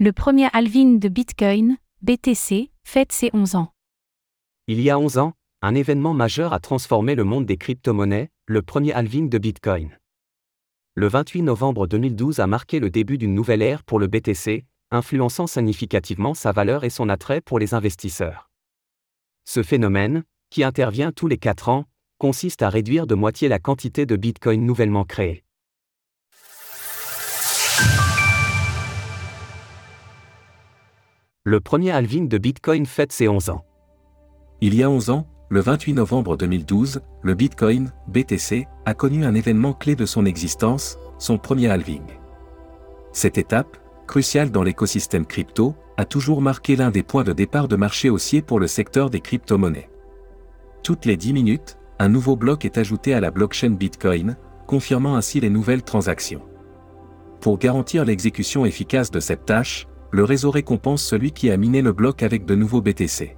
Le premier halving de Bitcoin, BTC, fête ses 11 ans. Il y a 11 ans, un événement majeur a transformé le monde des crypto-monnaies, le premier halving de Bitcoin. Le 28 novembre 2012 a marqué le début d'une nouvelle ère pour le BTC, influençant significativement sa valeur et son attrait pour les investisseurs. Ce phénomène, qui intervient tous les 4 ans, consiste à réduire de moitié la quantité de Bitcoin nouvellement créée. Le premier halving de Bitcoin fête ses 11 ans. Il y a 11 ans, le 28 novembre 2012, le Bitcoin, BTC, a connu un événement clé de son existence, son premier halving. Cette étape, cruciale dans l'écosystème crypto, a toujours marqué l'un des points de départ de marché haussier pour le secteur des crypto-monnaies. Toutes les 10 minutes, un nouveau bloc est ajouté à la blockchain Bitcoin, confirmant ainsi les nouvelles transactions. Pour garantir l'exécution efficace de cette tâche, le réseau récompense celui qui a miné le bloc avec de nouveaux BTC.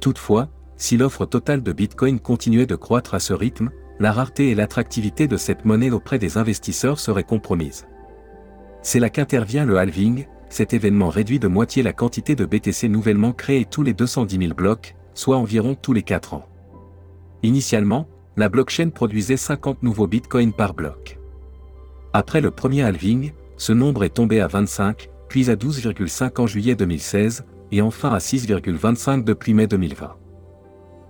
Toutefois, si l'offre totale de Bitcoin continuait de croître à ce rythme, la rareté et l'attractivité de cette monnaie auprès des investisseurs seraient compromises. C'est là qu'intervient le halving, cet événement réduit de moitié la quantité de BTC nouvellement créés tous les 210 000 blocs, soit environ tous les 4 ans. Initialement, la blockchain produisait 50 nouveaux bitcoins par bloc. Après le premier halving, ce nombre est tombé à 25, puis à 12,5 en juillet 2016, et enfin à 6,25 depuis mai 2020.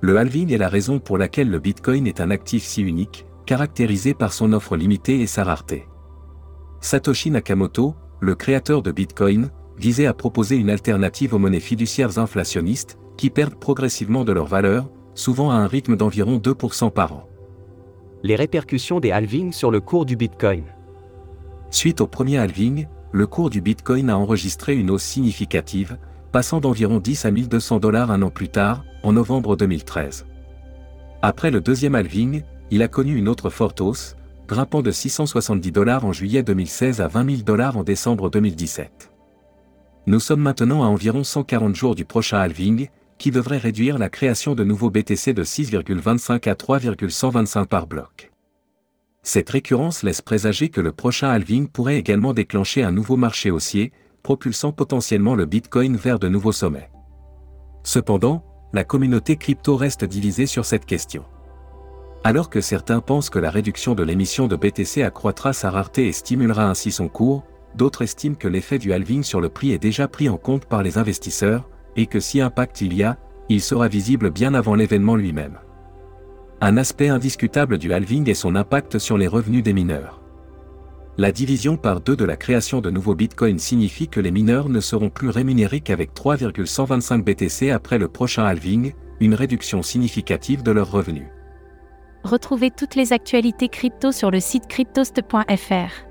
Le halving est la raison pour laquelle le Bitcoin est un actif si unique, caractérisé par son offre limitée et sa rareté. Satoshi Nakamoto, le créateur de Bitcoin, visait à proposer une alternative aux monnaies fiduciaires inflationnistes, qui perdent progressivement de leur valeur, souvent à un rythme d'environ 2% par an. Les répercussions des halvings sur le cours du Bitcoin. Suite au premier halving, le cours du Bitcoin a enregistré une hausse significative, passant d'environ 10 à 1200 dollars un an plus tard, en novembre 2013. Après le deuxième halving, il a connu une autre forte hausse, grimpant de 670 dollars en juillet 2016 à 20 000 dollars en décembre 2017. Nous sommes maintenant à environ 140 jours du prochain halving, qui devrait réduire la création de nouveaux BTC de 6,25 à 3,125 par bloc. Cette récurrence laisse présager que le prochain halving pourrait également déclencher un nouveau marché haussier, propulsant potentiellement le Bitcoin vers de nouveaux sommets. Cependant, la communauté crypto reste divisée sur cette question. Alors que certains pensent que la réduction de l'émission de BTC accroîtra sa rareté et stimulera ainsi son cours, d'autres estiment que l'effet du halving sur le prix est déjà pris en compte par les investisseurs, et que si impact il y a, il sera visible bien avant l'événement lui-même. Un aspect indiscutable du halving est son impact sur les revenus des mineurs. La division par deux de la création de nouveaux bitcoins signifie que les mineurs ne seront plus rémunérés qu'avec 3,125 BTC après le prochain halving, une réduction significative de leurs revenus. Retrouvez toutes les actualités crypto sur le site cryptost.fr.